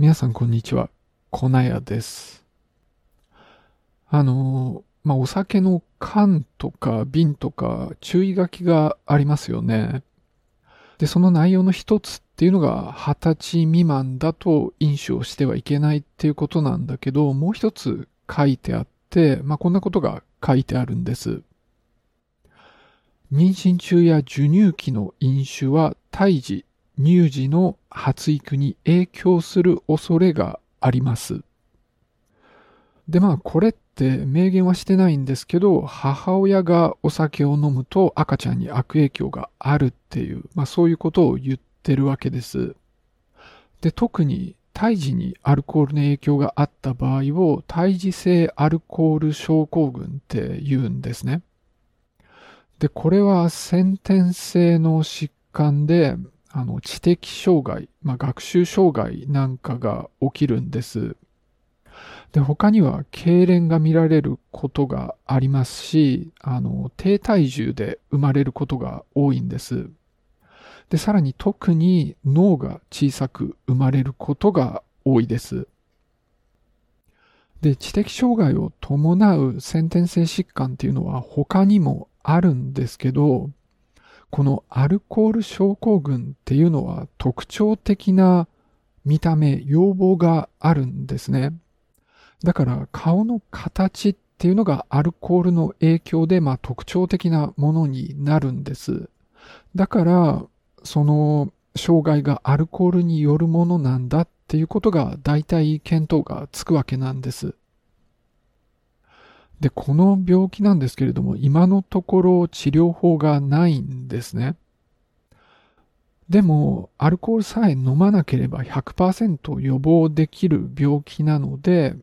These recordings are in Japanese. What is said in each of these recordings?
皆さんこんにちは。粉屋です。あの、まあ、お酒の缶とか瓶とか注意書きがありますよね。で、その内容の一つっていうのが二十歳未満だと飲酒をしてはいけないっていうことなんだけど、もう一つ書いてあって、まあ、こんなことが書いてあるんです。妊娠中や授乳期の飲酒は胎児、乳児の発育に影響する恐れがあります。で、まあ、これって明言はしてないんですけど、母親がお酒を飲むと赤ちゃんに悪影響があるっていう、まあそういうことを言ってるわけです。で、特に胎児にアルコールの影響があった場合を胎児性アルコール症候群って言うんですね。で、これは先天性の疾患で、あの、知的障害、まあ、学習障害なんかが起きるんです。で、他には、痙攣が見られることがありますし、あの、低体重で生まれることが多いんです。で、さらに特に脳が小さく生まれることが多いです。で、知的障害を伴う先天性疾患っていうのは他にもあるんですけど、このアルコール症候群っていうのは特徴的な見た目、要望があるんですね。だから顔の形っていうのがアルコールの影響でまあ特徴的なものになるんです。だからその障害がアルコールによるものなんだっていうことが大体見当がつくわけなんです。で、この病気なんですけれども、今のところ治療法がないんですね。でも、アルコールさえ飲まなければ100%予防できる病気なので、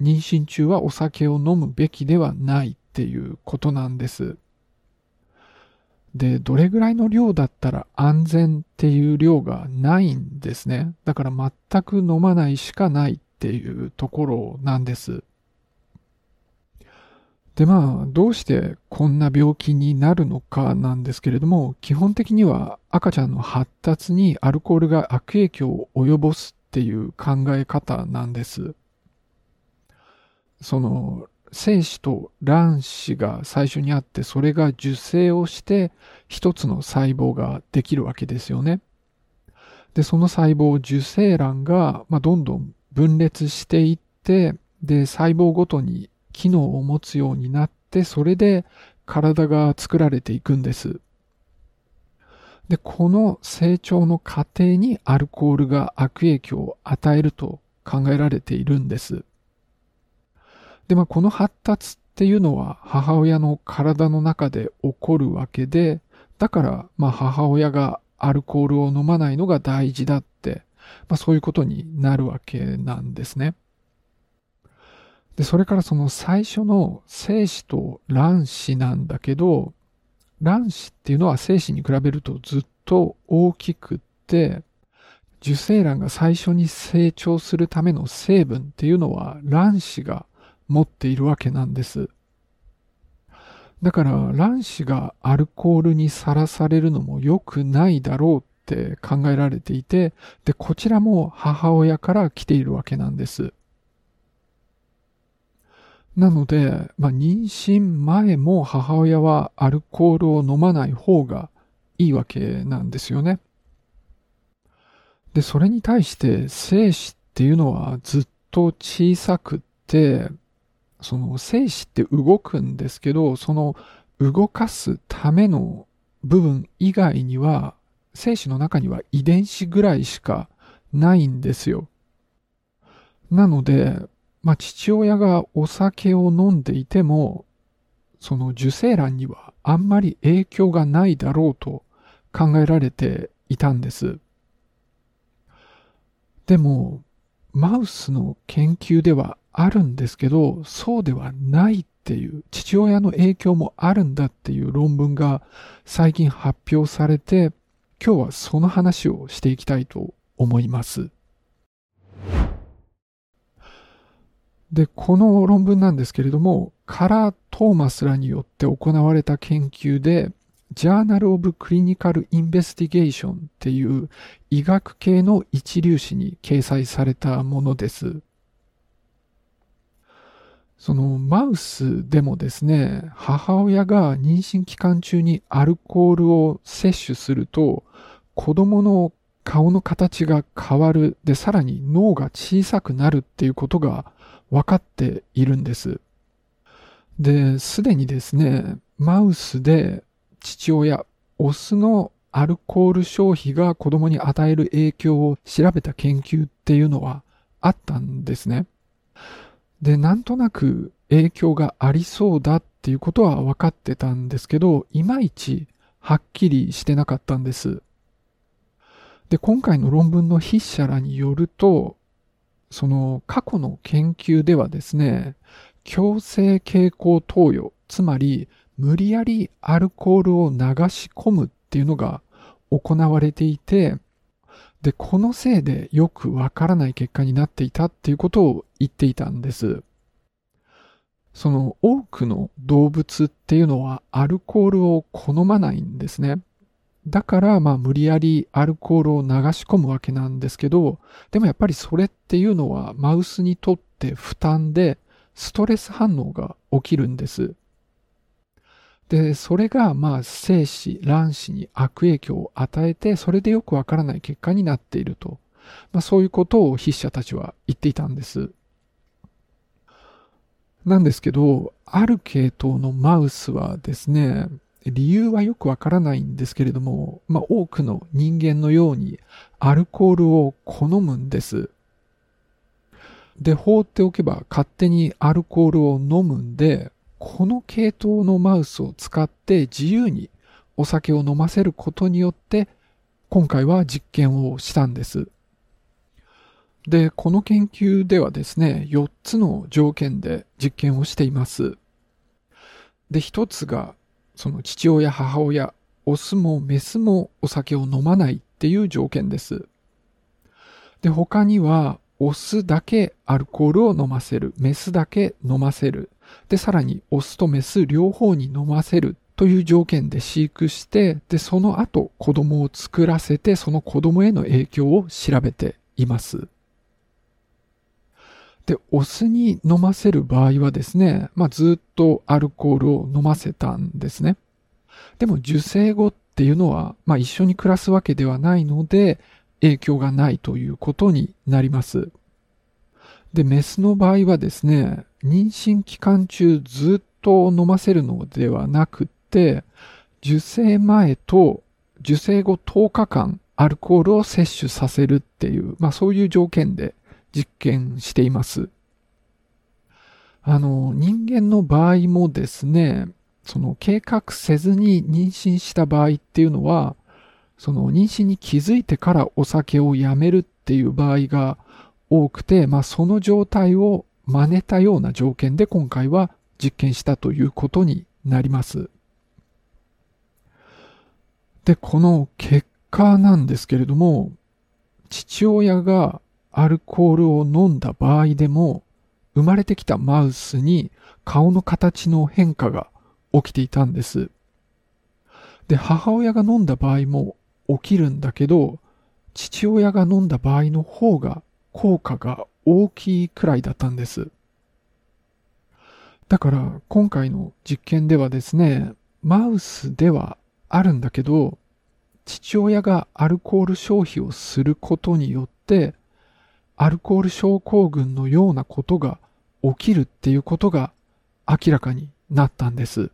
妊娠中はお酒を飲むべきではないっていうことなんです。で、どれぐらいの量だったら安全っていう量がないんですね。だから全く飲まないしかないっていうところなんです。で、まあ、どうしてこんな病気になるのかなんですけれども、基本的には赤ちゃんの発達にアルコールが悪影響を及ぼすっていう考え方なんです。その、精子と卵子が最初にあって、それが受精をして一つの細胞ができるわけですよね。で、その細胞、受精卵が、まあ、どんどん分裂していって、で、細胞ごとに機能を持つようになって、それで体が作られていくんです。で、この成長の過程にアルコールが悪影響を与えると考えられているんです。で、まあ、この発達っていうのは母親の体の中で起こるわけで、だから、まあ、母親がアルコールを飲まないのが大事だって、まあ、そういうことになるわけなんですね。で、それからその最初の精子と卵子なんだけど、卵子っていうのは精子に比べるとずっと大きくって、受精卵が最初に成長するための成分っていうのは卵子が持っているわけなんです。だから卵子がアルコールにさらされるのも良くないだろうって考えられていて、で、こちらも母親から来ているわけなんです。なので、まあ、妊娠前も母親はアルコールを飲まない方がいいわけなんですよね。で、それに対して精子っていうのはずっと小さくって、その精子って動くんですけど、その動かすための部分以外には、精子の中には遺伝子ぐらいしかないんですよ。なので、まあ、父親がお酒を飲んでいても、その受精卵にはあんまり影響がないだろうと考えられていたんです。でも、マウスの研究ではあるんですけど、そうではないっていう、父親の影響もあるんだっていう論文が最近発表されて、今日はその話をしていきたいと思います。で、この論文なんですけれども、カラー・トーマスらによって行われた研究で、ジャーナル・オブ・クリニカル・インベスティゲーションっていう医学系の一流誌に掲載されたものです。そのマウスでもですね、母親が妊娠期間中にアルコールを摂取すると、子供の顔の形が変わる。で、さらに脳が小さくなるっていうことが分かっているんです。で、すでにですね、マウスで父親、オスのアルコール消費が子供に与える影響を調べた研究っていうのはあったんですね。で、なんとなく影響がありそうだっていうことは分かってたんですけど、いまいちはっきりしてなかったんです。で、今回の論文の筆者らによると、その過去の研究ではですね、強制傾向投与、つまり無理やりアルコールを流し込むっていうのが行われていて、で、このせいでよくわからない結果になっていたっていうことを言っていたんです。その多くの動物っていうのはアルコールを好まないんですね。だから、まあ、無理やりアルコールを流し込むわけなんですけど、でもやっぱりそれっていうのはマウスにとって負担で、ストレス反応が起きるんです。で、それが、まあ、精子、卵子に悪影響を与えて、それでよくわからない結果になっていると。まあ、そういうことを筆者たちは言っていたんです。なんですけど、ある系統のマウスはですね、理由はよくわからないんですけれども、まあ、多くの人間のようにアルコールを好むんです。で、放っておけば勝手にアルコールを飲むんで、この系統のマウスを使って自由にお酒を飲ませることによって、今回は実験をしたんです。で、この研究ではですね、4つの条件で実験をしています。で、1つがその父親、母親、オスもメスもお酒を飲まないっていう条件です。で、他には、オスだけアルコールを飲ませる。メスだけ飲ませる。で、さらに、オスとメス両方に飲ませるという条件で飼育して、で、その後、子供を作らせて、その子供への影響を調べています。で、オスに飲ませる場合はですね、まあ、ずっとアルコールを飲ませたんですね。でも受精後っていうのは、まあ、一緒に暮らすわけではないので、影響がないということになります。で、メスの場合はですね、妊娠期間中ずっと飲ませるのではなくって、受精前と受精後10日間アルコールを摂取させるっていう、まあそういう条件で実験しています。あの、人間の場合もですね、その計画せずに妊娠した場合っていうのは、その妊娠に気づいてからお酒をやめるっていう場合が多くて、まあその状態を真似たような条件で今回は実験したということになります。で、この結果なんですけれども、父親がアルコールを飲んだ場合でも、生まれてきたマウスに顔の形の変化が起きていたんです。で、母親が飲んだ場合も起きるんだけど、父親が飲んだ場合の方が効果が大きいくらいだったんです。だから今回の実験ではですね、マウスではあるんだけど、父親がアルコール消費をすることによって、アルコール症候群のようなことが起きるっていうことが明らかになったんです。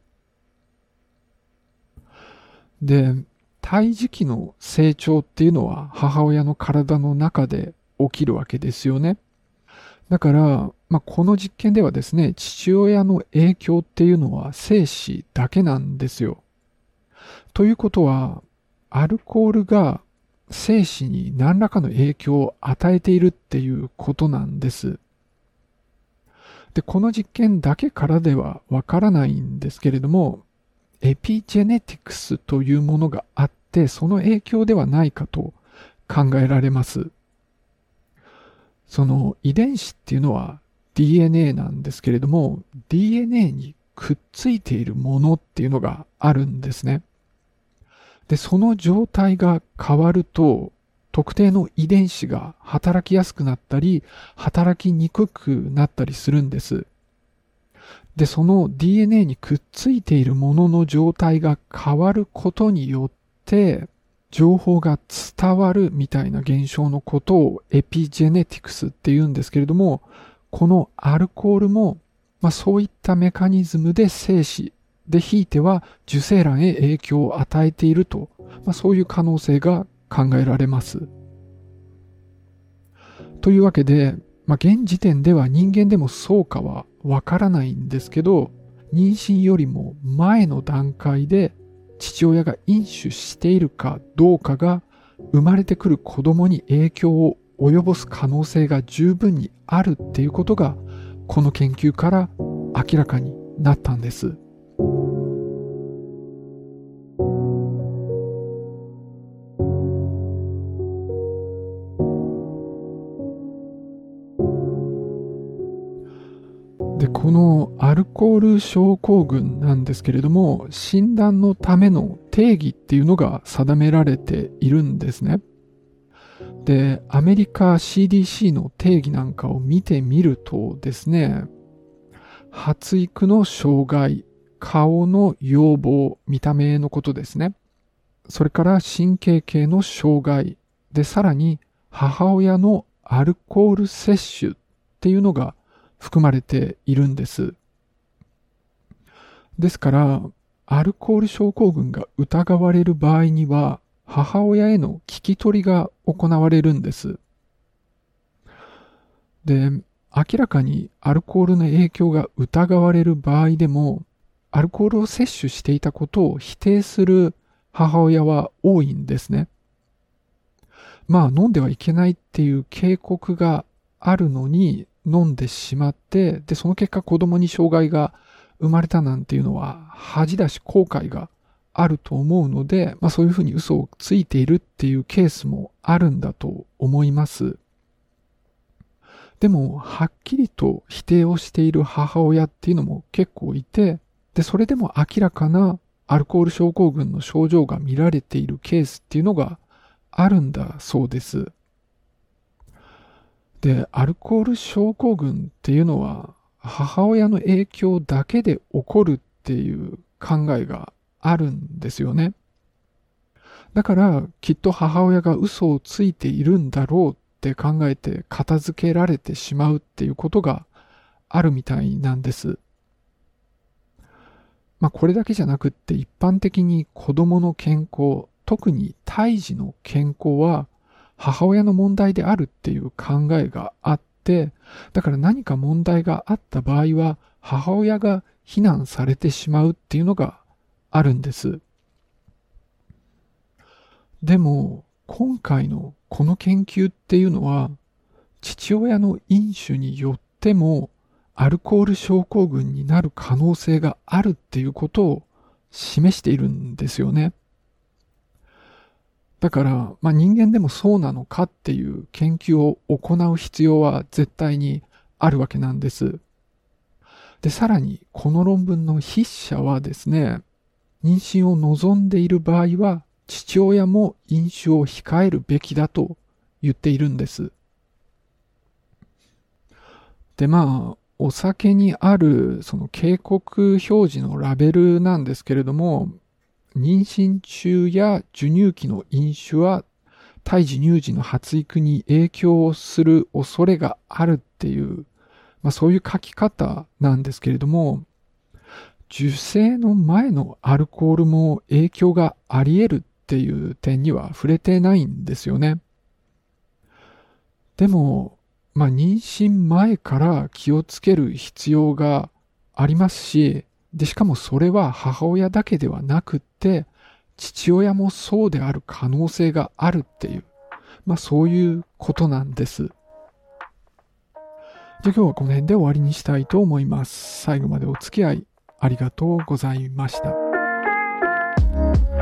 で、胎児期の成長っていうのは母親の体の中で起きるわけですよね。だから、まあ、この実験ではですね、父親の影響っていうのは精子だけなんですよ。ということは、アルコールが生死に何らかの影響を与えているっていうことなんです。で、この実験だけからではわからないんですけれども、エピジェネティクスというものがあって、その影響ではないかと考えられます。その遺伝子っていうのは DNA なんですけれども、DNA にくっついているものっていうのがあるんですね。で、その状態が変わると、特定の遺伝子が働きやすくなったり、働きにくくなったりするんです。で、その DNA にくっついているものの状態が変わることによって、情報が伝わるみたいな現象のことをエピジェネティクスって言うんですけれども、このアルコールも、まあ、そういったメカニズムで精子でひいては受精卵へ影響を与えていると、まあ、そういう可能性が考えられます。というわけで、まあ、現時点では人間でもそうかはわからないんですけど、妊娠よりも前の段階で父親が飲酒しているかどうかが生まれてくる子供に影響を及ぼす可能性が十分にあるっていうことがこの研究から明らかになったんです。コール症候群なんですけれども、診断のための定義っていうのが定められているんですね。で、アメリカ CDC の定義なんかを見てみるとですね、発育の障害、顔の要望、見た目のことですね。それから神経系の障害、で、さらに母親のアルコール摂取っていうのが含まれているんです。ですから、アルコール症候群が疑われる場合には、母親への聞き取りが行われるんです。で、明らかにアルコールの影響が疑われる場合でも、アルコールを摂取していたことを否定する母親は多いんですね。まあ飲んではいけないっていう警告があるのに、飲んでしまって、で、その結果子供に障害が生まれたなんていうのは恥だし後悔があると思うので、まあそういうふうに嘘をついているっていうケースもあるんだと思います。でも、はっきりと否定をしている母親っていうのも結構いて、で、それでも明らかなアルコール症候群の症状が見られているケースっていうのがあるんだそうです。で、アルコール症候群っていうのは、母親の影響だけで起こるっていう考えがあるんですよね。だから、きっと母親が嘘をついているんだろうって考えて片付けられてしまうっていうことがあるみたいなんです。まあ、これだけじゃなくって一般的に子供の健康、特に胎児の健康は母親の問題であるっていう考えがあって、だから何か問題があった場合は、母親が非難されてしまうっていうのがあるんです。でも、今回のこの研究っていうのは、父親の飲酒によっても、アルコール症候群になる可能性があるっていうことを示しているんですよね。だから、まあ、人間でもそうなのかっていう研究を行う必要は絶対にあるわけなんです。で、さらに、この論文の筆者はですね、妊娠を望んでいる場合は、父親も飲酒を控えるべきだと言っているんです。で、まあ、お酒にあるその警告表示のラベルなんですけれども、妊娠中や授乳期の飲酒は胎児乳児の発育に影響をする恐れがあるっていう、まあそういう書き方なんですけれども、受精の前のアルコールも影響があり得るっていう点には触れてないんですよね。でも、まあ妊娠前から気をつける必要がありますし、で、しかもそれは母親だけではなくって、父親もそうである可能性があるっていう、まあそういうことなんです。じゃあ今日はこの辺で終わりにしたいと思います。最後までお付き合いありがとうございました。